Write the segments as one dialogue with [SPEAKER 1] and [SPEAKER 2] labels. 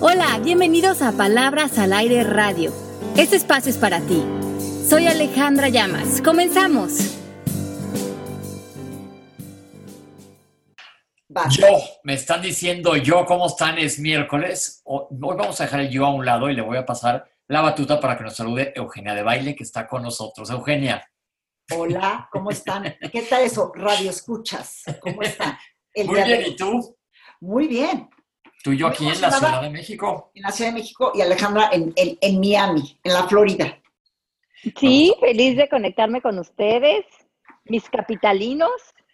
[SPEAKER 1] Hola, bienvenidos a Palabras al Aire Radio. Este espacio es para ti. Soy Alejandra Llamas. Comenzamos.
[SPEAKER 2] Yo, me están diciendo yo, ¿cómo están? Es miércoles. Hoy vamos a dejar el yo a un lado y le voy a pasar la batuta para que nos salude Eugenia de Baile, que está con nosotros. Eugenia.
[SPEAKER 3] Hola, ¿cómo están? ¿Qué tal eso? Radio escuchas. ¿Cómo están?
[SPEAKER 2] Muy bien, ¿y tú?
[SPEAKER 3] Muy bien.
[SPEAKER 2] Tú y yo aquí en la Ciudad de México.
[SPEAKER 3] En la Ciudad de México y Alejandra en, en Miami, en la Florida.
[SPEAKER 1] Sí, feliz de conectarme con ustedes, mis capitalinos.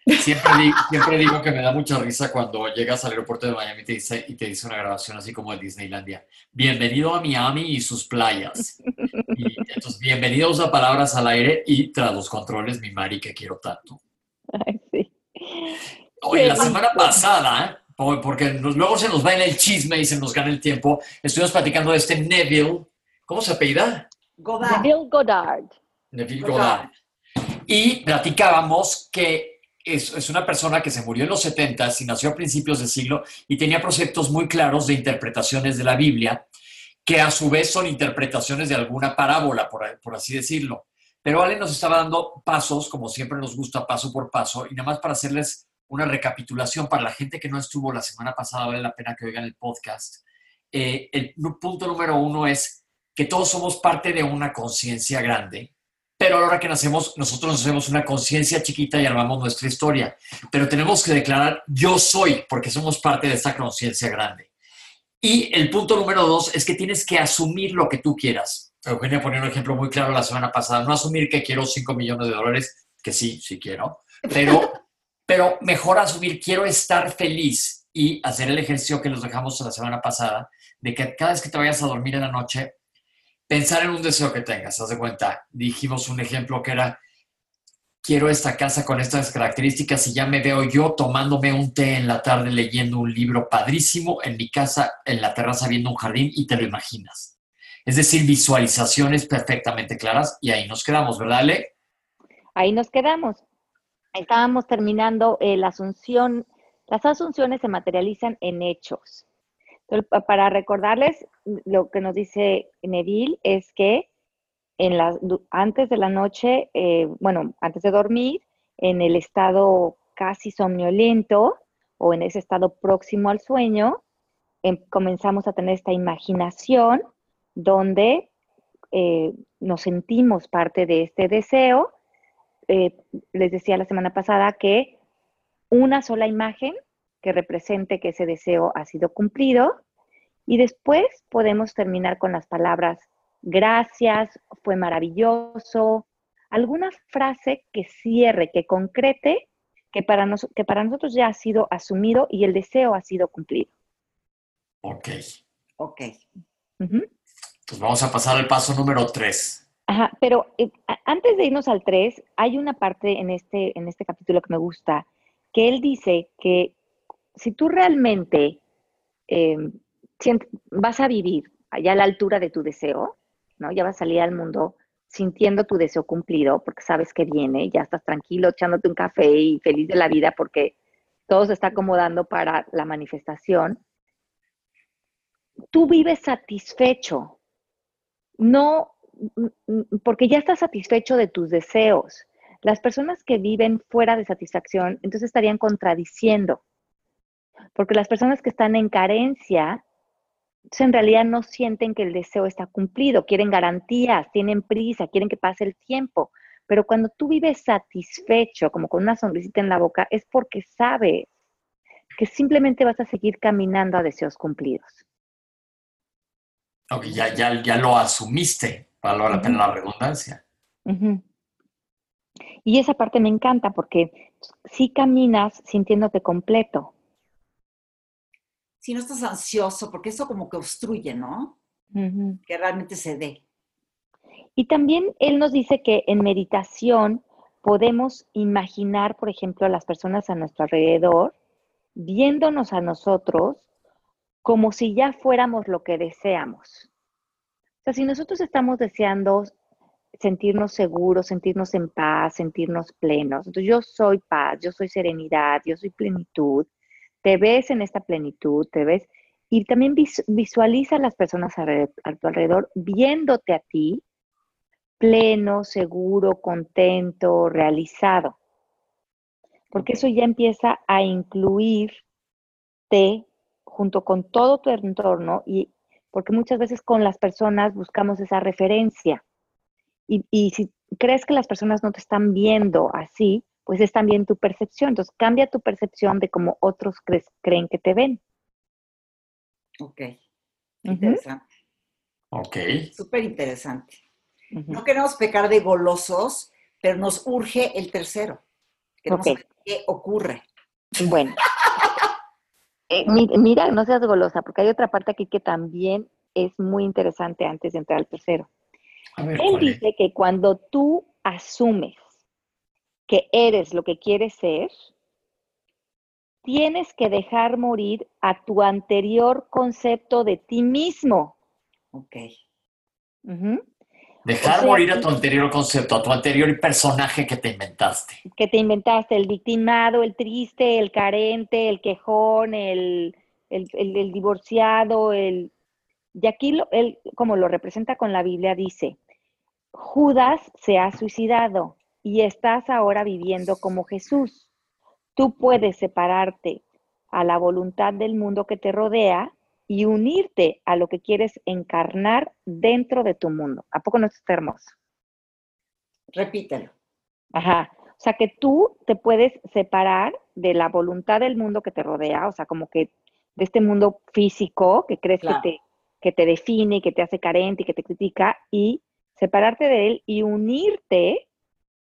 [SPEAKER 2] Siempre, digo, que me da mucha risa cuando llegas al aeropuerto de Miami y te, dice, y te dice una grabación así como de Disneylandia. Bienvenido a Miami y sus playas. Y entonces, bienvenidos a Palabras al Aire y tras los controles, mi Mari, que quiero tanto. Ay, sí. Oye, la semana pasada, porque luego se nos va en el chisme y se nos gana el tiempo, estuvimos platicando de este Neville. ¿Cómo se apellida?
[SPEAKER 1] Neville Goddard.
[SPEAKER 2] Neville Goddard. Y platicábamos que es, una persona que se murió en los 70 y nació a principios del siglo y tenía preceptos muy claros de interpretaciones de la Biblia, que a su vez son interpretaciones de alguna parábola, por, por así decirlo. Pero Ale nos estaba dando pasos, como siempre nos gusta, paso por paso, y nada más para hacerles una recapitulación para la gente que no estuvo la semana pasada, vale la pena que oigan el podcast. Eh, el punto número uno es que todos somos parte de una conciencia grande pero a la hora que nacemos, nosotros nos hacemos una conciencia chiquita y armamos nuestra historia. Pero tenemos que declarar yo soy, porque somos parte de esta conciencia grande. Y el punto número dos es que tienes que asumir lo que tú quieras. Eugenia ponía un ejemplo muy claro la semana pasada. No asumir que quiero 5 millones de dólares, que sí, sí quiero, pero, pero mejor asumir quiero estar feliz y hacer el ejercicio que nos dejamos la semana pasada, de que cada vez que te vayas a dormir en la noche, pensar en un deseo que tengas. Haz de cuenta, dijimos un ejemplo que era, quiero esta casa con estas características y ya me veo yo tomándome un té en la tarde leyendo un libro padrísimo en mi casa, en la terraza viendo un jardín y te lo imaginas. Es decir, visualizaciones perfectamente claras y ahí nos quedamos, ¿verdad, Ale?
[SPEAKER 1] Ahí nos quedamos. Estábamos terminando eh, la asunción. Las asunciones se materializan en hechos para recordarles, lo que nos dice Neville es que en antes de la noche, eh, bueno, antes de dormir, en el estado casi somnolento o en ese estado próximo al sueño, em, comenzamos a tener esta imaginación donde eh, nos sentimos parte de este deseo. Eh, les decía la semana pasada que una sola imagen que represente que ese deseo ha sido cumplido. Y después podemos terminar con las palabras gracias, fue maravilloso, alguna frase que cierre, que concrete, que para, que para nosotros ya ha sido asumido y el deseo ha sido cumplido.
[SPEAKER 2] Ok.
[SPEAKER 3] Ok.
[SPEAKER 2] Pues vamos a pasar al paso número tres.
[SPEAKER 1] Ajá, pero eh, antes de irnos al tres, hay una parte en este, en este capítulo que me gusta, que él dice que si tú realmente em, vas a vivir allá a la altura de tu deseo, ¿no? Ya vas a salir al mundo sintiendo tu deseo cumplido porque sabes que viene, ya estás tranquilo echándote un café y feliz de la vida porque todo se está acomodando para la manifestación. Tú vives satisfecho, no porque ya estás satisfecho de tus deseos. Las personas que viven fuera de satisfacción, entonces estarían contradiciendo porque las personas que están en carencia, en realidad no sienten que el deseo está cumplido, quieren garantías, tienen prisa, quieren que pase el tiempo. Pero cuando tú vives satisfecho, como con una sonrisita en la boca, es porque sabes que simplemente vas a seguir caminando a deseos cumplidos.
[SPEAKER 2] Ya, ya, ya lo asumiste, para la pena la redundancia.
[SPEAKER 1] Y esa parte me encanta porque sí caminas sintiéndote completo
[SPEAKER 3] si no estás ansioso, porque eso como que obstruye, ¿no? Que realmente se dé.
[SPEAKER 1] Y también él nos dice que en meditación podemos imaginar, por ejemplo, a las personas a nuestro alrededor, viéndonos a nosotros como si ya fuéramos lo que deseamos. O sea, si nosotros estamos deseando sentirnos seguros, sentirnos en paz, sentirnos plenos, entonces yo soy paz, yo soy serenidad, yo soy plenitud, te ves en esta plenitud, te ves, y también visualiza a las personas a tu alrededor viéndote a ti pleno, seguro, contento, realizado. Porque eso ya empieza a incluirte junto con todo tu entorno y porque muchas veces con las personas buscamos esa referencia. Y, y si crees que las personas no te están viendo así, pues es también tu percepción. Entonces cambia tu percepción de cómo otros creen que te ven.
[SPEAKER 3] Ok. Interesante.
[SPEAKER 2] Ok.
[SPEAKER 3] Súper interesante. No queremos pecar de golosos, pero nos urge el tercero. Queremos qué ocurre.
[SPEAKER 1] Bueno. Eh, mira, no seas golosa, porque hay otra parte aquí que también es muy interesante antes de entrar al tercero. Él dice que cuando tú asumes que eres lo que quieres ser, tienes que dejar morir a tu anterior concepto de ti mismo.
[SPEAKER 3] Ok.
[SPEAKER 2] Dejar morir a tu anterior concepto, a tu anterior personaje que te inventaste.
[SPEAKER 1] Que te inventaste, el victimado, el triste, el carente, el quejón, el, el, divorciado, el... Y aquí, él, como lo representa con la Biblia, dice, Judas se ha suicidado y estás ahora viviendo como Jesús. Tú puedes separarte a la voluntad del mundo que te rodea y unirte a lo que quieres encarnar dentro de tu mundo. ¿A poco no es hermoso?
[SPEAKER 3] Repítelo.
[SPEAKER 1] Ajá. O sea, que tú te puedes separar de la voluntad del mundo que te rodea, o sea, como que de este mundo físico que crees que, te, que te define, que te hace carente y que te critica, y separarte de él y unirte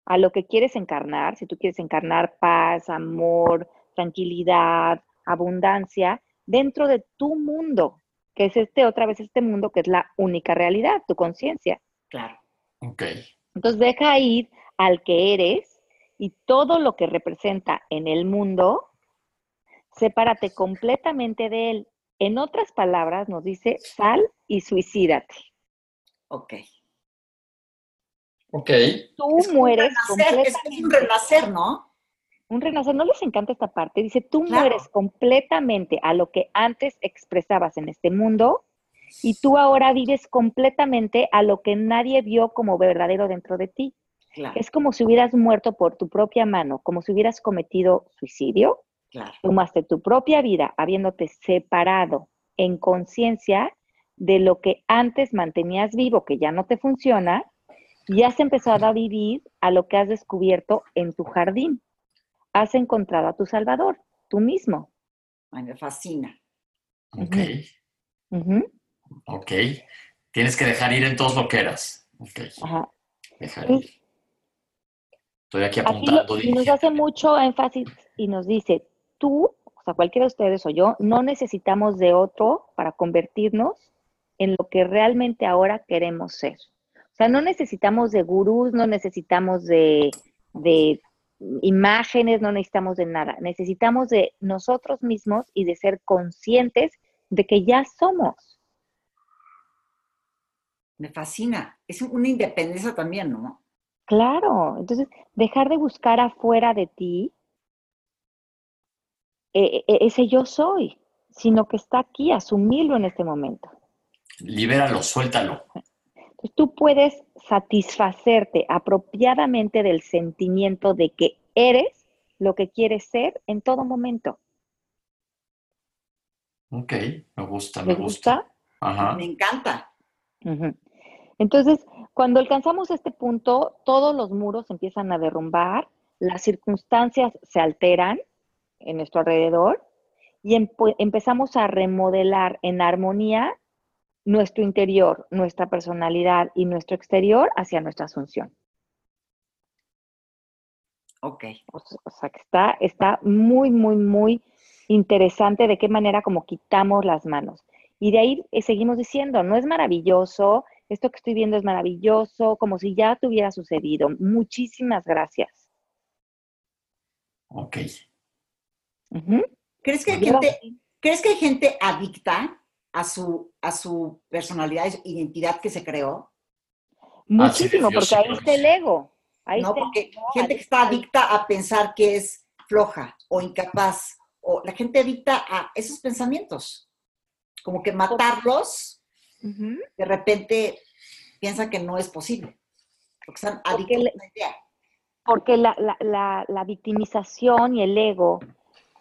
[SPEAKER 1] a lo que quieres encarnar, si tú quieres encarnar paz, amor, tranquilidad, abundancia, dentro de tu mundo, que es este, otra vez este mundo que es la única realidad, tu conciencia.
[SPEAKER 3] Claro.
[SPEAKER 2] Ok.
[SPEAKER 1] Entonces deja ir al que eres y todo lo que representa en el mundo, sepárate completamente de él. En otras palabras, nos dice, sal y suicídate.
[SPEAKER 3] Ok.
[SPEAKER 2] Ok.
[SPEAKER 1] Tú mueres
[SPEAKER 3] completamente. Es un renacer, ¿no?
[SPEAKER 1] Un renacer, ¿no les encanta esta parte? Dice, tú mueres completamente a lo que antes expresabas en este mundo y tú ahora vives completamente a lo que nadie vio como verdadero dentro de ti. Es como si hubieras muerto por tu propia mano, como si hubieras cometido suicidio.
[SPEAKER 3] Claro.
[SPEAKER 1] Tomaste tu propia vida habiéndote separado en conciencia de lo que antes mantenías vivo, que ya no te funciona, y has empezado a vivir a lo que has descubierto en tu jardín. Has encontrado a tu Salvador, tú mismo.
[SPEAKER 3] Ay, me fascina.
[SPEAKER 2] Ok. Ok. Tienes que dejar ir en todos lo que eras. Ok. Ajá. Dejar ir. Estoy aquí apuntando.
[SPEAKER 1] y nos hace mucho énfasis y nos dice, tú, o sea, cualquiera de ustedes o yo, no necesitamos de otro para convertirnos en lo que realmente ahora queremos ser. O sea, no necesitamos de gurús, no necesitamos de, imágenes, no necesitamos de nada. Necesitamos de nosotros mismos y de ser conscientes de que ya somos.
[SPEAKER 3] Me fascina. Es una independencia también, ¿no?
[SPEAKER 1] Claro. Entonces, dejar de buscar afuera de ti e, e, ese yo soy, sino que está aquí, asumirlo en este momento.
[SPEAKER 2] Libéralo, suéltalo.
[SPEAKER 1] Entonces, tú puedes satisfacerte apropiadamente del sentimiento de que eres lo que quieres ser en todo momento.
[SPEAKER 2] Ok, me gusta, me, gusta?
[SPEAKER 3] Me encanta.
[SPEAKER 1] Entonces, cuando alcanzamos este punto, todos los muros empiezan a derrumbar, las circunstancias se alteran en nuestro alrededor y empezamos a remodelar en armonía nuestro interior, nuestra personalidad y nuestro exterior hacia nuestra asunción.
[SPEAKER 3] Ok.
[SPEAKER 1] O, sea, que está, está muy, muy, muy interesante de qué manera como quitamos las manos. Y de ahí eh, seguimos diciendo, no es maravilloso, esto que estoy viendo es maravilloso, como si ya te hubiera sucedido. Muchísimas gracias.
[SPEAKER 2] Ok.
[SPEAKER 3] ¿Crees, que hay gente, ¿Crees que hay gente adicta a su, a su personalidad identidad que se creó?
[SPEAKER 1] Muchísimo, porque ahí está el ego.
[SPEAKER 3] No, porque gente que está adicta a pensar que es floja o incapaz, o la gente adicta a esos pensamientos. como que matarlos, de repente piensa que no es posible, porque están adictos a la idea.
[SPEAKER 1] Porque la, la victimización y el ego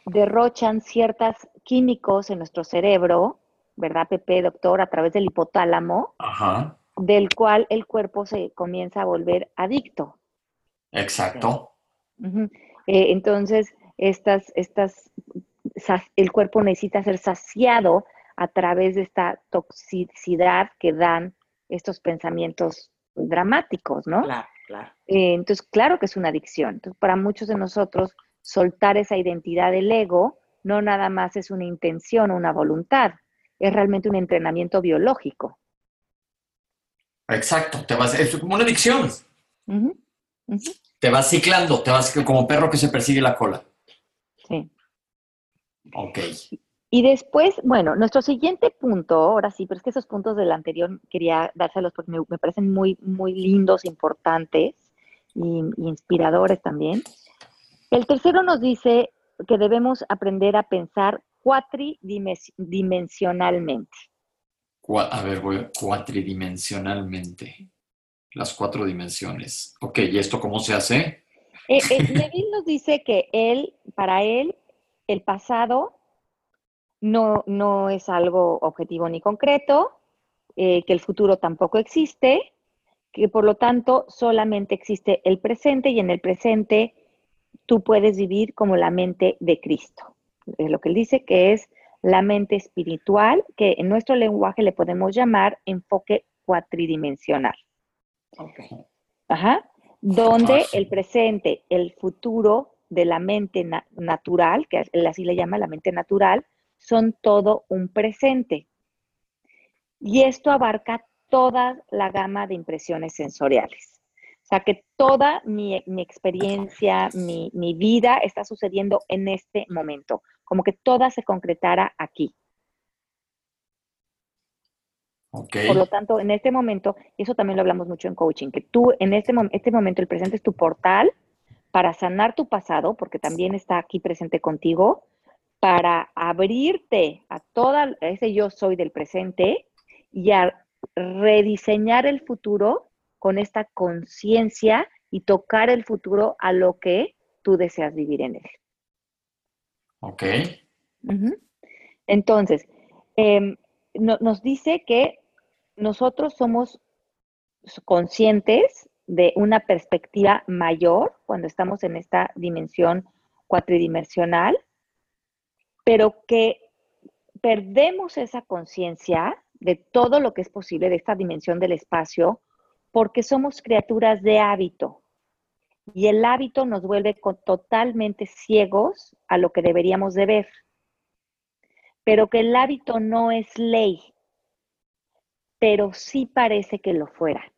[SPEAKER 1] derrochan ciertos químicos en nuestro cerebro, ¿verdad, Pepe, doctor? A través del hipotálamo, del cual el cuerpo se comienza a volver adicto.
[SPEAKER 2] Exacto.
[SPEAKER 1] Eh, entonces, estas, estas, el cuerpo necesita ser saciado a través de esta toxicidad que dan estos pensamientos dramáticos, ¿no?
[SPEAKER 3] Claro, claro.
[SPEAKER 1] Eh, entonces, claro que es una adicción. Entonces, para muchos de nosotros, soltar esa identidad del ego no nada más es una intención o una voluntad, es realmente un entrenamiento biológico.
[SPEAKER 2] Exacto, te vas, es como una adicción. Te vas ciclando, te vas como perro que se persigue la cola.
[SPEAKER 1] Sí.
[SPEAKER 2] Ok.
[SPEAKER 1] Y después, bueno, nuestro siguiente punto, ahora sí, pero es que esos puntos del anterior quería dárselos porque me, parecen muy, muy lindos, importantes y, inspiradores también. El tercero nos dice que debemos aprender a pensar cuatridimensionalmente.
[SPEAKER 2] A ver, voy cuatridimensionalmente. Las cuatro dimensiones. Ok, ¿y esto cómo se hace?
[SPEAKER 1] Eh, eh nos dice que él, para él, el pasado no, no es algo objetivo ni concreto, eh, que el futuro tampoco existe, que por lo tanto solamente existe el presente y en el presente tú puedes vivir como la mente de Cristo. Es lo que él dice que es la mente espiritual, que en nuestro lenguaje le podemos llamar enfoque cuatridimensional. Ajá. Donde el presente, el futuro de la mente natural, que él así le llama la mente natural, son todo un presente. Y esto abarca toda la gama de impresiones sensoriales. O sea, que toda mi, experiencia, mi, vida está sucediendo en este momento, como que toda se concretara aquí. Por lo tanto, en este momento, y eso también lo hablamos mucho en coaching, que tú en este, este momento, el presente es tu portal para sanar tu pasado, porque también está aquí presente contigo, para abrirte a toda ese yo soy del presente y a rediseñar el futuro con esta conciencia y tocar el futuro a lo que tú deseas vivir en él.
[SPEAKER 2] Ok.
[SPEAKER 1] Entonces, em, nos dice que nosotros somos conscientes de una perspectiva mayor cuando estamos en esta dimensión cuatridimensional pero que perdemos esa conciencia de todo lo que es posible de esta dimensión del espacio porque somos criaturas de hábito. Y el hábito nos vuelve totalmente ciegos a lo que deberíamos de ver. Pero que el hábito no es ley, pero sí parece que lo fuera.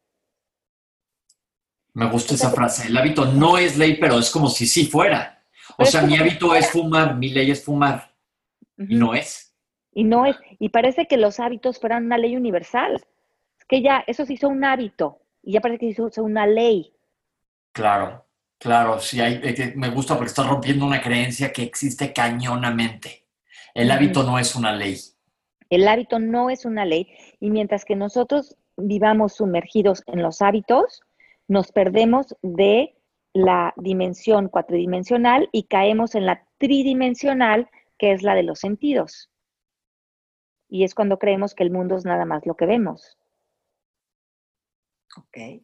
[SPEAKER 2] Me gusta esa frase. El hábito no es ley, pero es como si sí fuera. O sea, mi hábito es fumar, mi ley es fumar. Y no es.
[SPEAKER 1] Y no es. Y parece que los hábitos fueran una ley universal. Es que ya, eso se hizo un hábito. Y ya parece que se hizo una ley.
[SPEAKER 2] Claro, claro. Sí, hay, me gusta porque estás rompiendo una creencia que existe cañonamente. El hábito no es una ley.
[SPEAKER 1] El hábito no es una ley. Y mientras que nosotros vivamos sumergidos en los hábitos, nos perdemos de la dimensión cuatridimensional y caemos en la tridimensional, que es la de los sentidos. Y es cuando creemos que el mundo es nada más lo que vemos.
[SPEAKER 3] Ok.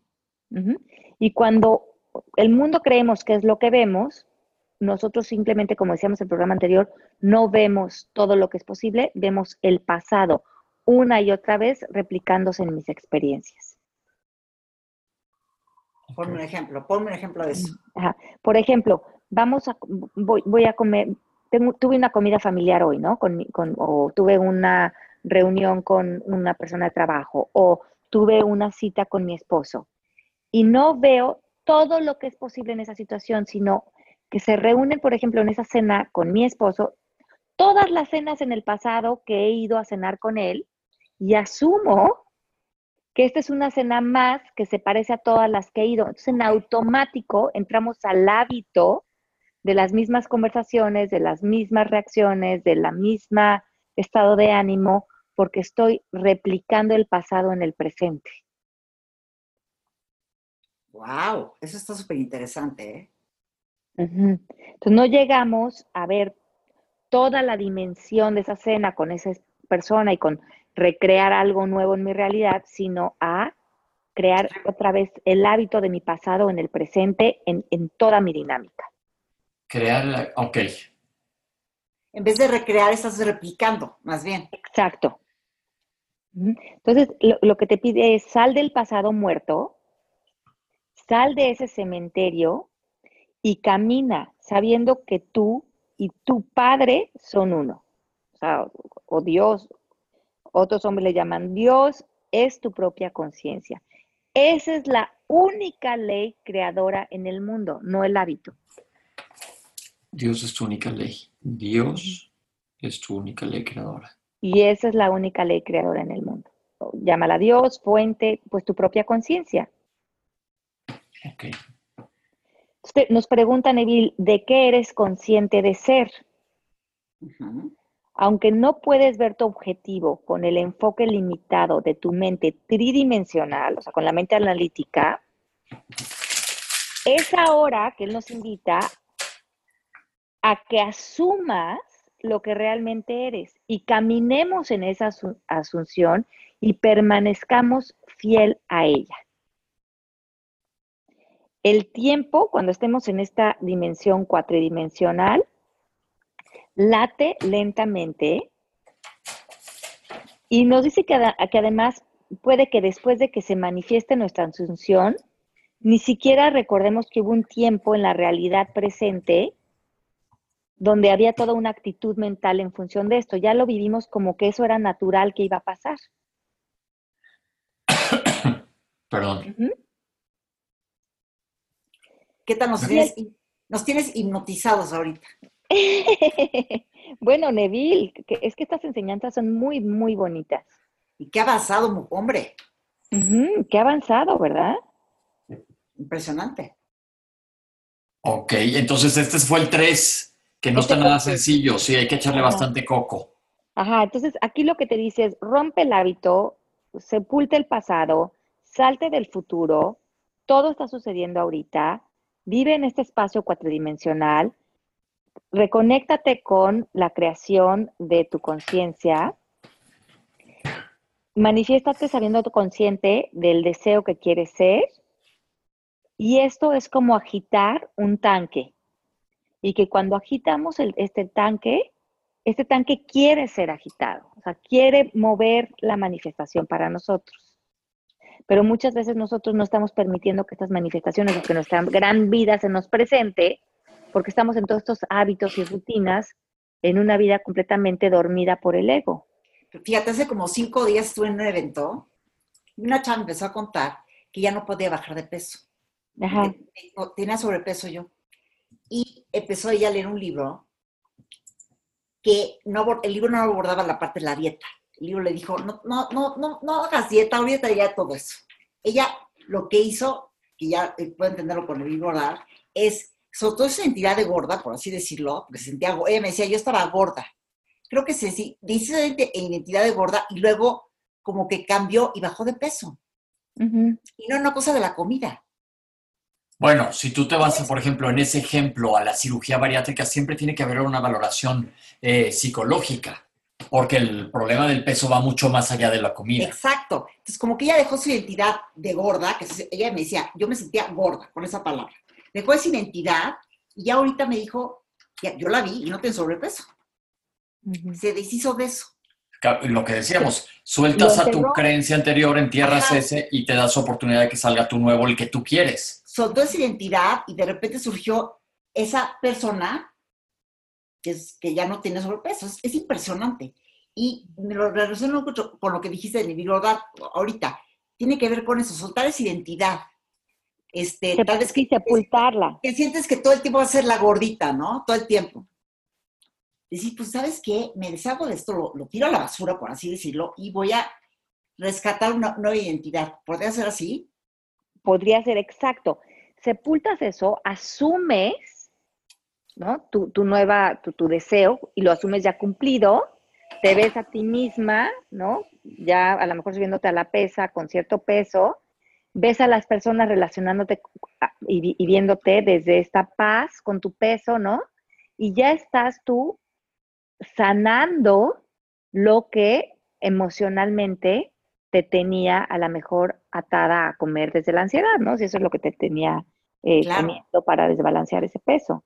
[SPEAKER 1] Y cuando el mundo creemos que es lo que vemos, nosotros simplemente, como decíamos en el programa anterior, no vemos todo lo que es posible, vemos el pasado una y otra vez replicándose en mis experiencias.
[SPEAKER 3] Ponme un ejemplo, ponme un ejemplo de eso.
[SPEAKER 1] Por ejemplo, vamos a, voy a comer, tuve una comida familiar hoy, ¿no? Con, o tuve una reunión con una persona de trabajo o tuve una cita con mi esposo y no veo todo lo que es posible en esa situación, sino que se reúnen, por ejemplo, en esa cena con mi esposo, todas las cenas en el pasado que he ido a cenar con él y asumo que esta es una cena más que se parece a todas las que he ido. Entonces, en automático entramos al hábito de las mismas conversaciones, de las mismas reacciones, de la misma estado de ánimo, porque estoy replicando el pasado en el presente.
[SPEAKER 3] Wow, eso está súper interesante, ¿eh?
[SPEAKER 1] Entonces no llegamos a ver toda la dimensión de esa cena con esa persona y con recrear algo nuevo en mi realidad, sino a crear otra vez el hábito de mi pasado en el presente, en, toda mi dinámica.
[SPEAKER 2] Crear, ok.
[SPEAKER 3] En vez de recrear, estás replicando, más bien.
[SPEAKER 1] Exacto. Entonces, lo que te pide es sal del pasado muerto, sal de ese cementerio y camina sabiendo que tú y tu padre son uno. O sea, o Dios, otros hombres le llaman Dios, es tu propia conciencia. Esa es la única ley creadora en el mundo, no el hábito.
[SPEAKER 2] Dios es tu única ley. Dios es tu única ley creadora.
[SPEAKER 1] Y esa es la única ley creadora en el mundo. Llámala Dios, fuente, pues tu propia conciencia.
[SPEAKER 2] Ok.
[SPEAKER 1] Nos pregunta Neville, ¿de qué eres consciente de ser? Aunque no puedes ver tu objetivo con el enfoque limitado de tu mente tridimensional, o sea, con la mente analítica, es ahora que él nos invita a que asumas lo que realmente eres y caminemos en esa asunción y permanezcamos fiel a ella. El tiempo, cuando estemos en esta dimensión cuatridimensional, late lentamente y nos dice que, que, además puede que después de que se manifieste nuestra asunción, ni siquiera recordemos que hubo un tiempo en la realidad presente donde había toda una actitud mental en función de esto. Ya lo vivimos como que eso era natural que iba a pasar.
[SPEAKER 2] Perdón.
[SPEAKER 3] ¿Qué tal nos tienes, nos tienes hipnotizados ahorita?
[SPEAKER 1] bueno, Neville, es que estas enseñanzas son muy, muy bonitas.
[SPEAKER 3] Y qué avanzado, hombre.
[SPEAKER 1] qué avanzado, ¿verdad?
[SPEAKER 3] Impresionante.
[SPEAKER 2] Ok, entonces este fue el 3, que no este está nada sencillo, sí, hay que echarle bastante coco.
[SPEAKER 1] Ajá, entonces aquí lo que te dice es, rompe el hábito, sepulta el pasado, salte del futuro, todo está sucediendo ahorita, vive en este espacio cuatridimensional, reconéctate con la creación de tu conciencia, manifiéstate sabiendo tu consciente del deseo que quieres ser, y esto es como agitar un tanque, y que cuando agitamos este tanque, este tanque quiere ser agitado, o sea, quiere mover la manifestación para nosotros. Pero muchas veces nosotros no estamos permitiendo que estas manifestaciones o que nuestra gran vida se nos presente porque estamos en todos estos hábitos y rutinas en una vida completamente dormida por el ego.
[SPEAKER 3] Fíjate, hace como cinco días estuve en un evento y una chava empezó a contar que ya no podía bajar de peso. Ajá. Tenía sobrepeso yo. Y empezó ella a leer un libro que no, el libro no abordaba la parte de la dieta. El libro le dijo, no, no, no, no, no hagas dieta, ahorita ya todo eso. Ella lo que hizo, que ya eh, puede entenderlo con el libro, es sobre todo esa identidad de gorda, por así decirlo, porque sentía, ella me decía, yo estaba gorda. Creo que se dice identidad de gorda y luego como que cambió y bajó de peso. Y no una cosa de la comida.
[SPEAKER 2] Bueno, si tú te vas, por ejemplo, en ese ejemplo a la cirugía bariátrica, siempre tiene que haber una valoración eh, psicológica, porque el problema del peso va mucho más allá de la comida.
[SPEAKER 3] Exacto. Entonces, como que ella dejó su identidad de gorda, que ella me decía, yo me sentía gorda con esa palabra dejó esa identidad y ya ahorita me dijo, yo la vi y no tiene sobrepeso. Se deshizo de eso.
[SPEAKER 2] Lo que decíamos, sueltas a tu creencia anterior, entierras ese y te das oportunidad de que salga tu nuevo, el que tú quieres.
[SPEAKER 3] Soltó esa identidad y de repente surgió esa persona que, es, que ya no tiene sobrepeso. Es, impresionante. Y me lo relaciono mucho con lo que dijiste de mi ahorita. Tiene que ver con eso, soltar esa identidad este, tal vez
[SPEAKER 1] que sepultarla.
[SPEAKER 3] Que, sientes que todo el tiempo va a ser la gordita, ¿no? Todo el tiempo. Decir, pues, ¿sabes qué? Me deshago de esto, lo, tiro a la basura, por así decirlo, y voy a rescatar una nueva identidad. ¿Podría ser así?
[SPEAKER 1] Podría ser exacto. Sepultas eso, asumes, ¿no? Tu, nueva, tu, tu deseo, y lo asumes ya cumplido, te ves a ti misma, ¿no? Ya a lo mejor subiéndote a la pesa con cierto peso, ves a las personas relacionándote y, viéndote desde esta paz con tu peso, ¿no? Y ya estás tú sanando lo que emocionalmente te tenía a lo mejor atada a comer desde la ansiedad, ¿no? Si eso es lo que te tenía eh, para desbalancear ese peso.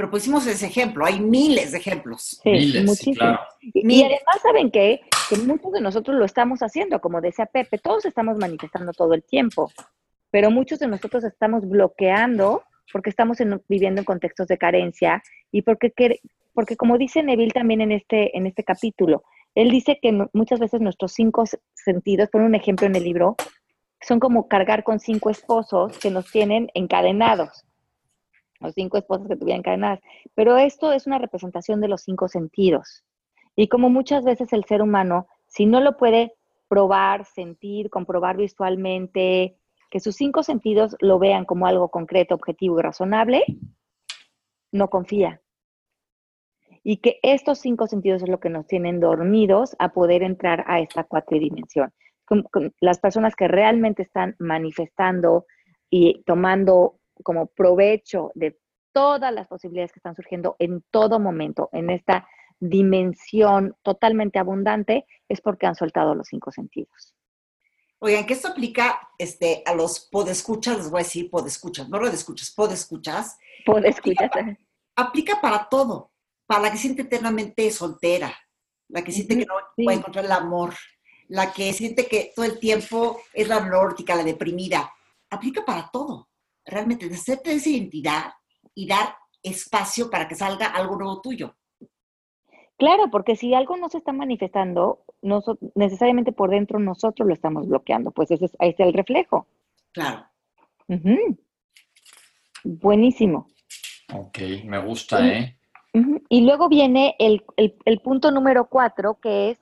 [SPEAKER 3] Pero pusimos ese ejemplo, hay miles de ejemplos.
[SPEAKER 2] Sí, miles, claro.
[SPEAKER 1] Y, además, ¿saben qué? Que muchos de nosotros lo estamos haciendo, como decía Pepe, todos estamos manifestando todo el tiempo, pero muchos de nosotros estamos bloqueando porque estamos viviendo en contextos de carencia y porque, porque como dice Neville también en este, en este capítulo, él dice que muchas veces nuestros cinco sentidos, pone un ejemplo en el libro, son como cargar con cinco esposos que nos tienen encadenados, los cinco esposos que tuvieran encadenadas. Pero esto es una representación de los cinco sentidos. Y como muchas veces el ser humano, si no lo puede probar, sentir, comprobar visualmente, que sus cinco sentidos lo vean como algo concreto, objetivo y razonable, no confía y que estos cinco sentidos es lo que nos tienen dormidos a poder entrar a esta cuatridimensión. las personas que realmente están manifestando y tomando como provecho de todas las posibilidades que están surgiendo en todo momento, en esta dimensión totalmente abundante, es porque han soltado los cinco sentidos.
[SPEAKER 3] Oigan, que esto aplica este, a los podescuchas, les voy a decir podescuchas, no redescuchas, podescuchas.
[SPEAKER 1] Podescuchas.
[SPEAKER 3] Aplica, aplica para todo para la que siente eternamente soltera, la que siente que no puede encontrar el amor, la que siente que todo el tiempo es la nórdica, la deprimida. Aplica para todo. Realmente, hacerte esa identidad y dar espacio para que salga algo nuevo tuyo.
[SPEAKER 1] Claro, porque si algo no se está manifestando, necesariamente por dentro nosotros lo estamos bloqueando, pues ese es, ahí está el reflejo.
[SPEAKER 3] Claro.
[SPEAKER 1] Buenísimo.
[SPEAKER 2] Ok, me gusta, ¿eh?
[SPEAKER 1] Y luego viene el, punto número cuatro, que es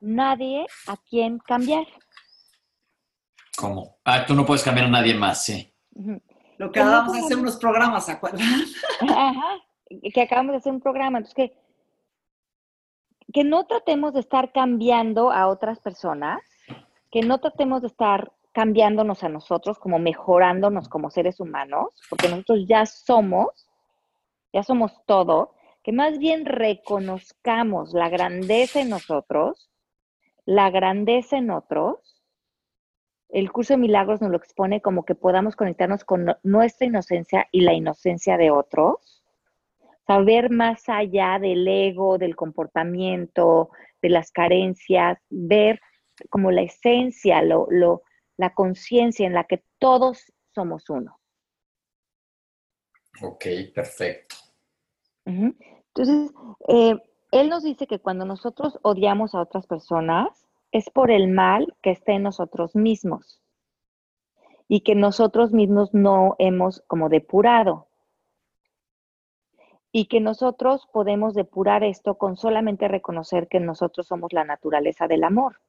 [SPEAKER 1] nadie a quien cambiar.
[SPEAKER 2] ¿Cómo? Ah, tú no puedes cambiar a nadie más, sí.
[SPEAKER 3] Lo que acabamos de hacer unos programas, ¿se acuerdan?
[SPEAKER 1] Ajá, que acabamos de hacer un programa. Entonces, que, que no tratemos de estar cambiando a otras personas, que no tratemos de estar cambiándonos a nosotros, como mejorándonos como seres humanos, porque nosotros ya somos, ya somos todo, que más bien reconozcamos la grandeza en nosotros, la grandeza en otros. El curso de milagros nos lo expone como que podamos conectarnos con nuestra inocencia y la inocencia de otros. Saber más allá del ego, del comportamiento, de las carencias, ver como la esencia, lo, la conciencia en la que todos somos uno.
[SPEAKER 2] Ok, perfecto.
[SPEAKER 1] Entonces, eh, él nos dice que cuando nosotros odiamos a otras personas es por el mal que está en nosotros mismos y que nosotros mismos no hemos como depurado. Y que nosotros podemos depurar esto con solamente reconocer que nosotros somos la naturaleza del amor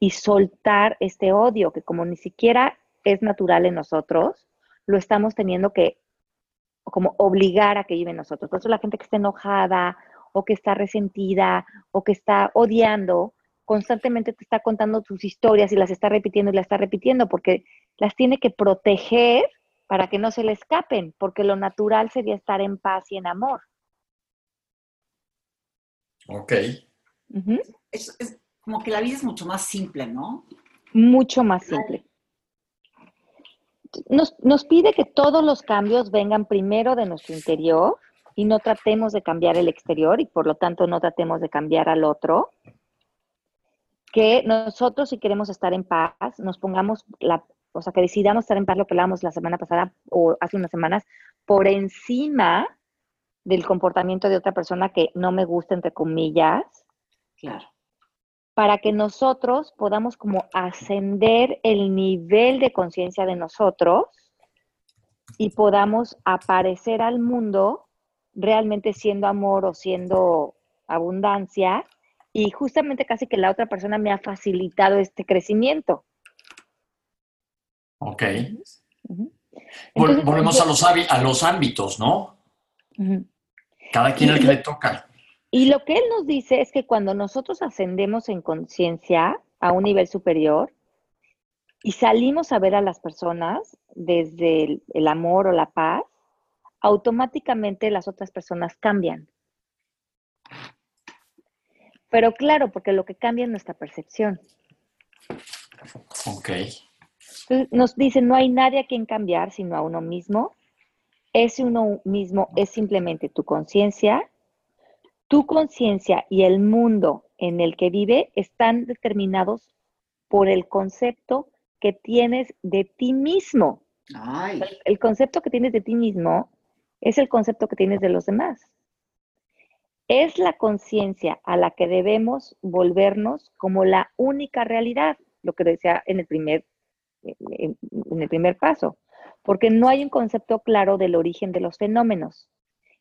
[SPEAKER 1] y soltar este odio que como ni siquiera es natural en nosotros, lo estamos teniendo que como obligar a que vive en nosotros. Por eso la gente que está enojada o que está resentida o que está odiando, constantemente te está contando tus historias y las está repitiendo y las está repitiendo porque las tiene que proteger para que no se le escapen, porque lo natural sería estar en paz y en amor.
[SPEAKER 2] Ok.
[SPEAKER 3] es, es, como que la vida es mucho más simple, ¿no?
[SPEAKER 1] Mucho más simple nos, pide que todos los cambios vengan primero de nuestro interior y no tratemos de cambiar el exterior y por lo tanto no tratemos de cambiar al otro. Que nosotros si queremos estar en paz, nos pongamos la, o sea, que decidamos estar en paz, lo que hablábamos la semana pasada o hace unas semanas, por encima del comportamiento de otra persona que no me gusta, entre comillas.
[SPEAKER 3] Claro
[SPEAKER 1] para que nosotros podamos como ascender el nivel de conciencia de nosotros y podamos aparecer al mundo realmente siendo amor o siendo abundancia y justamente casi que la otra persona me ha facilitado este crecimiento.
[SPEAKER 2] Ok. Volvemos a, los, a los ámbitos, ¿no? Cada quien al que le toca.
[SPEAKER 1] Y lo que él nos dice es que cuando nosotros ascendemos en conciencia a un nivel superior y salimos a ver a las personas desde el, el amor o la paz, automáticamente las otras personas cambian. Pero claro, porque lo que cambia es nuestra percepción.
[SPEAKER 2] Ok.
[SPEAKER 1] Nos dicen, no hay nadie a quien cambiar sino a uno mismo. Ese uno mismo es simplemente tu conciencia. Tu conciencia y el mundo en el que vive están determinados por el concepto que tienes de ti mismo.
[SPEAKER 3] Ay,
[SPEAKER 1] El, el concepto que tienes de ti mismo es el concepto que tienes de los demás. Es la conciencia a la que debemos volvernos como la única realidad, lo que decía en el primer, en, en el primer paso, porque no hay un concepto claro del origen de los fenómenos,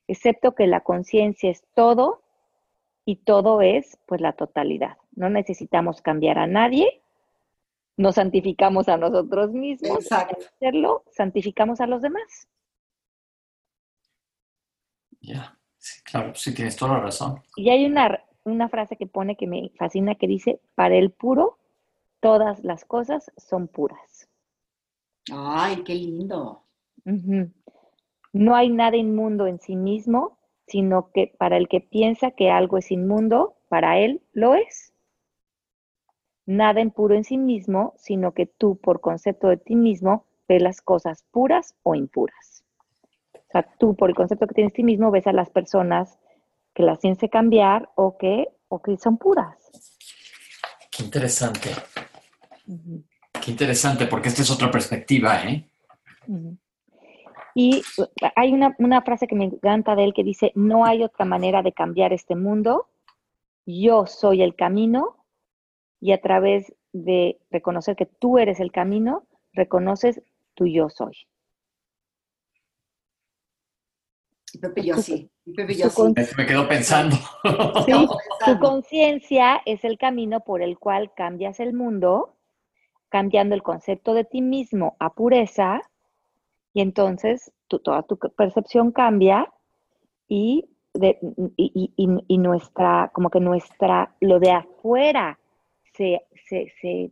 [SPEAKER 1] excepto que la conciencia es todo y todo es pues la totalidad. No necesitamos cambiar a nadie, nos santificamos a nosotros mismos,
[SPEAKER 3] Exacto.
[SPEAKER 1] hacerlo, santificamos a los demás.
[SPEAKER 2] Ya. Sí, claro, sí tienes toda la razón.
[SPEAKER 1] Y hay una, una frase que pone que me fascina que dice, para el puro, todas las cosas son puras.
[SPEAKER 3] ay, qué lindo.
[SPEAKER 1] No hay nada inmundo en sí mismo, sino que para el que piensa que algo es inmundo, para él lo es. Nada impuro en sí mismo, sino que tú, por concepto de ti mismo, ves las cosas puras o impuras. O sea, tú, por el concepto que tienes de ti mismo, ves a las personas que las tienes cambiar o que, o que son puras.
[SPEAKER 2] Qué interesante. Qué interesante, porque esta es otra perspectiva, ¿eh?
[SPEAKER 1] Y uh, hay una, una frase que me encanta de él que dice, no hay otra manera de cambiar este mundo, yo soy el camino y a través de reconocer que tú eres el camino, reconoces tu yo soy.
[SPEAKER 3] Y Pepe y yo sí. Y Pepe y yo
[SPEAKER 1] Su con-
[SPEAKER 3] sí.
[SPEAKER 2] Me quedo pensando.
[SPEAKER 1] Sí, tu conciencia es el camino por el cual cambias el mundo, cambiando el concepto de ti mismo a pureza, y entonces tu- toda tu percepción cambia y, de- y, y- y- y nuestra, como que nuestra, lo de afuera se, se, se,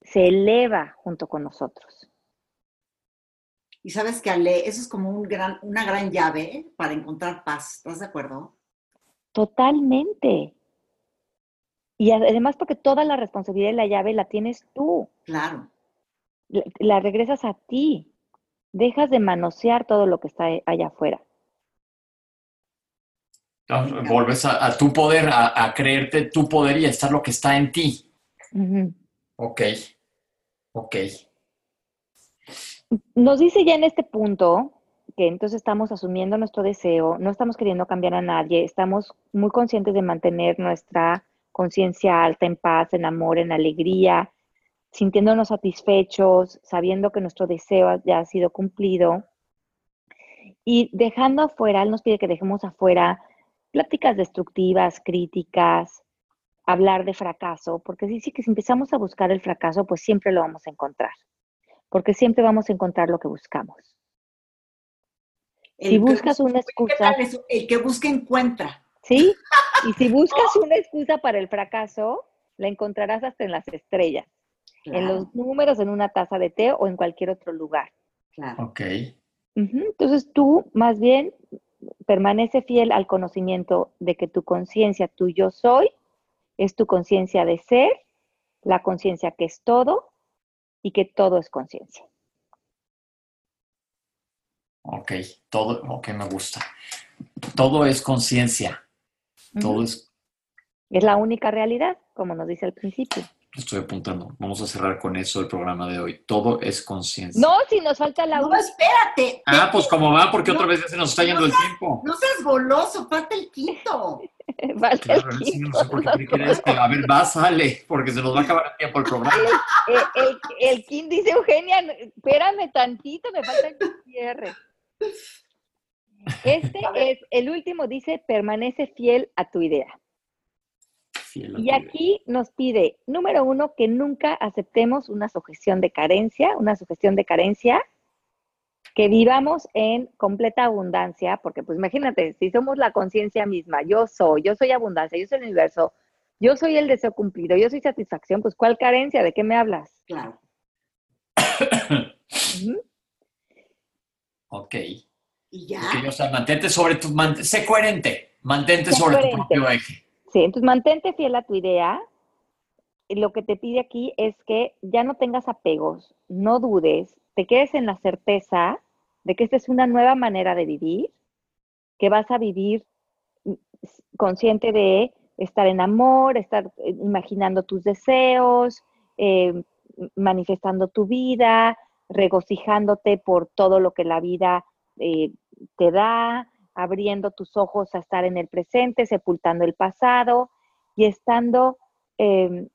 [SPEAKER 1] se eleva junto con nosotros.
[SPEAKER 3] Y sabes que Ale, eso es como un gran, una gran llave para encontrar paz. ¿Estás de acuerdo?
[SPEAKER 1] Totalmente. Y además porque toda la responsabilidad de la llave la tienes tú.
[SPEAKER 3] Claro.
[SPEAKER 1] la, la regresas a ti. Dejas de manosear todo lo que está allá afuera.
[SPEAKER 2] Vuelves a, a tu poder, a, a creerte tu poder y a estar lo que está en ti.
[SPEAKER 1] Ujú.
[SPEAKER 2] Ok. Ok.
[SPEAKER 1] Nos dice ya en este punto que entonces estamos asumiendo nuestro deseo, no estamos queriendo cambiar a nadie, estamos muy conscientes de mantener nuestra conciencia alta, en paz, en amor, en alegría, sintiéndonos satisfechos, sabiendo que nuestro deseo ya ha sido cumplido. Y dejando afuera, Él nos pide que dejemos afuera pláticas destructivas, críticas, hablar de fracaso, porque dice que si empezamos a buscar el fracaso, pues siempre lo vamos a encontrar, porque siempre vamos a encontrar lo que buscamos.
[SPEAKER 3] El
[SPEAKER 1] Si buscas
[SPEAKER 3] busca-
[SPEAKER 1] una
[SPEAKER 3] ¿qué
[SPEAKER 1] excusa?
[SPEAKER 3] El que busca encuentra.
[SPEAKER 1] ¿sí? Y si buscas una excusa para el fracaso, la encontrarás hasta en las estrellas, en los números, en una taza de té o en cualquier otro lugar.
[SPEAKER 3] claro.
[SPEAKER 2] Ok.
[SPEAKER 1] Entonces tú más bien permanece fiel al conocimiento de que tu conciencia, tu yo soy, es tu conciencia de ser, la conciencia que es todo y que todo es conciencia.
[SPEAKER 2] Ok. Todo, ok, me gusta. Todo es conciencia. Todo es.
[SPEAKER 1] Es la única realidad, como nos dice al principio.
[SPEAKER 2] Estoy apuntando. Vamos a cerrar con eso el programa de hoy. Todo es conciencia.
[SPEAKER 1] No, si nos falta la
[SPEAKER 3] No, espérate.
[SPEAKER 2] Ah, pues como va, porque
[SPEAKER 3] No,
[SPEAKER 2] otra vez ya se nos está yendo el tiempo.
[SPEAKER 3] No seas goloso, falta el quinto.
[SPEAKER 1] El
[SPEAKER 2] Claro, sí, no sé por qué quiere que era este. A ver, va, sale, porque se nos va a acabar el tiempo el programa.
[SPEAKER 1] Eh, el, el King dice, Eugenia, espérame tantito, me falta el cierre. Este es, el último dice, permanece fiel a tu idea.
[SPEAKER 2] Fiel a
[SPEAKER 1] Y
[SPEAKER 2] tu
[SPEAKER 1] aquí nos pide, número uno, que nunca aceptemos una sujeción de carencia, una sujeción de carencia que vivamos en completa abundancia, porque pues imagínate, si somos la conciencia misma, yo soy, yo soy abundancia, yo soy el universo, yo soy el deseo cumplido, yo soy satisfacción, pues ¿cuál carencia? ¿De qué me hablas?
[SPEAKER 3] Claro.
[SPEAKER 2] Ok.
[SPEAKER 3] Y ya.
[SPEAKER 2] Ok, o sea, mantente sobre tu, mant- sé coherente, mantente
[SPEAKER 1] Sé
[SPEAKER 2] sobre tu propio eje.
[SPEAKER 1] Sí, entonces mantente fiel a tu idea. Y Lo que te pide aquí es que ya no tengas apegos, no dudes, te quedes en la certeza de que esta es una nueva manera de vivir, que vas a vivir mm, consciente de estar en amor, estar eh, imaginando tus deseos, eh, manifestando tu vida, regocijándote por todo lo que la vida eh, te da, abriendo tus ojos a estar en el presente, sepultando el pasado y estando eh,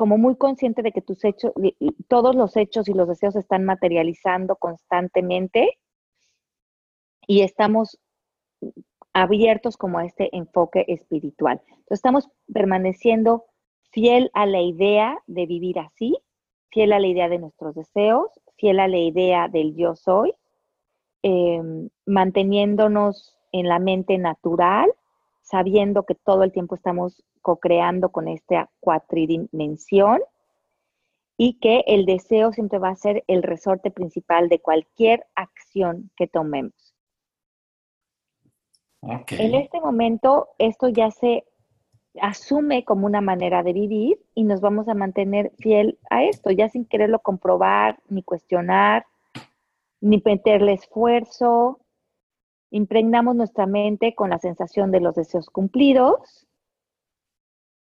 [SPEAKER 1] como muy consciente de que tus hechos, todos los hechos y los deseos se están materializando constantemente y estamos abiertos como a este enfoque espiritual. Entonces estamos permaneciendo fiel a la idea de vivir así, fiel a la idea de nuestros deseos, fiel a la idea del yo soy, eh, manteniéndonos en la mente natural, sabiendo que todo el tiempo estamos co-creando con esta cuatridimensión y que el deseo siempre va a ser el resorte principal de cualquier acción que tomemos. En este momento, esto ya se asume como una manera de vivir y nos vamos a mantener fiel a esto, ya sin quererlo comprobar, ni cuestionar, ni meterle esfuerzo. Impregnamos nuestra mente con la sensación de los deseos cumplidos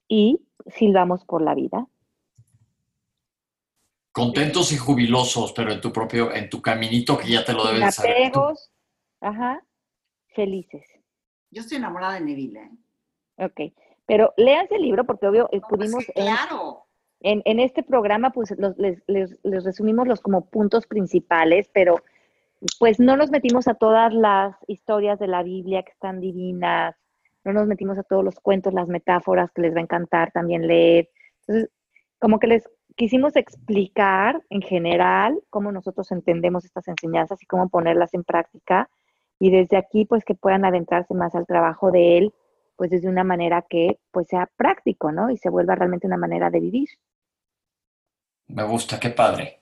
[SPEAKER 1] y silbamos por la vida.
[SPEAKER 2] Contentos y jubilosos, pero en tu propio, en tu caminito que ya te lo debes saber. tú.
[SPEAKER 1] apegos, ajá, felices.
[SPEAKER 3] Yo estoy enamorada de Neville. ¿eh?
[SPEAKER 1] Ok, pero léanse el libro porque obvio eh,
[SPEAKER 3] No, pues
[SPEAKER 1] pudimos
[SPEAKER 3] que
[SPEAKER 1] en-
[SPEAKER 3] claro.
[SPEAKER 1] En, en este programa, pues los- les, les- les resumimos los como puntos principales, pero pues no nos metimos a todas las historias de la Biblia que están divinas, no nos metimos a todos los cuentos, las metáforas que les va a encantar también leer. Entonces, como que les quisimos explicar en general cómo nosotros entendemos estas enseñanzas y cómo ponerlas en práctica. Y desde aquí, pues que puedan adentrarse más al trabajo de él, pues desde una manera que pues sea práctico, ¿no? Y se vuelva realmente una manera de vivir.
[SPEAKER 2] Me gusta, qué padre.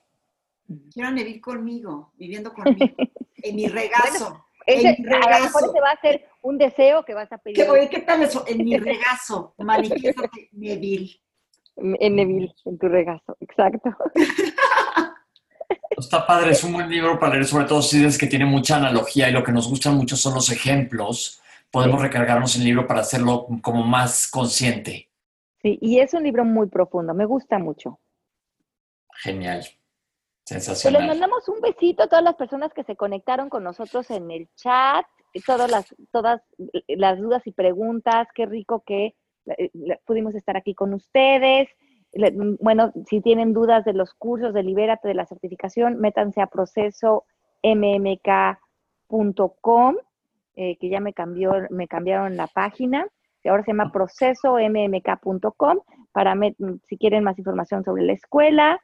[SPEAKER 3] Quiero a Neville conmigo, viviendo conmigo, en mi regazo.
[SPEAKER 1] Ese,
[SPEAKER 3] En mi
[SPEAKER 1] a lo mejor
[SPEAKER 3] regazo.
[SPEAKER 1] ese va a ser un deseo que vas a pedir
[SPEAKER 3] ¿Qué, oye, ¿qué tal eso? En mi regazo. Manifiéstate, Neville.
[SPEAKER 1] en Neville, en tu regazo, exacto.
[SPEAKER 2] Está padre, es un buen libro para leer, sobre todo si dices que tiene mucha analogía y lo que nos gustan mucho son los ejemplos. Podemos recargarnos el libro para hacerlo como más consciente.
[SPEAKER 1] Sí, y es un libro muy profundo, me gusta mucho.
[SPEAKER 2] Genial.
[SPEAKER 1] Pues les
[SPEAKER 2] Sensacional.
[SPEAKER 1] mandamos un besito a todas las personas que se conectaron con nosotros en el chat, todas las, todas las dudas y preguntas, qué rico que eh, pudimos estar aquí con ustedes. Bueno, si tienen dudas de los cursos de Libérate de la certificación, métanse a proceso mmk.com, eh, que ya me cambió, me cambiaron la página, ahora se llama proceso mmk.com, para si quieren más información sobre la escuela.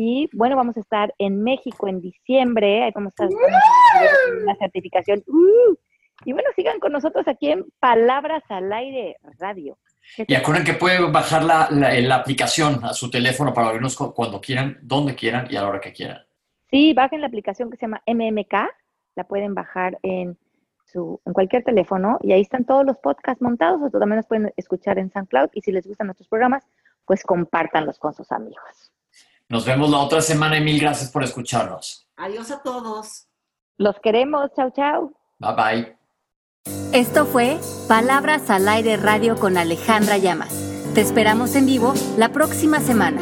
[SPEAKER 1] Y bueno, vamos a estar en México en diciembre, ahí vamos a estar en una certificación. ¡Uh! Y bueno, sigan con nosotros aquí en Palabras al Aire Radio.
[SPEAKER 2] Y acuerden que pueden bajar la, la- la aplicación a su teléfono para oírnos cu- cuando quieran, donde quieran y a la hora que quieran.
[SPEAKER 1] Sí, bajen la aplicación que se llama MMK, la pueden bajar en, su, en cualquier teléfono y ahí están todos los podcasts montados, o también los pueden escuchar en SoundCloud y si les gustan nuestros programas, pues compártanlos con sus amigos.
[SPEAKER 2] Nos vemos la otra semana y mil gracias por escucharnos.
[SPEAKER 3] Adiós a todos.
[SPEAKER 1] Los queremos, chao, chao.
[SPEAKER 2] Bye bye.
[SPEAKER 4] Esto fue Palabras al Aire Radio con Alejandra Llamas. Te esperamos en vivo la próxima semana.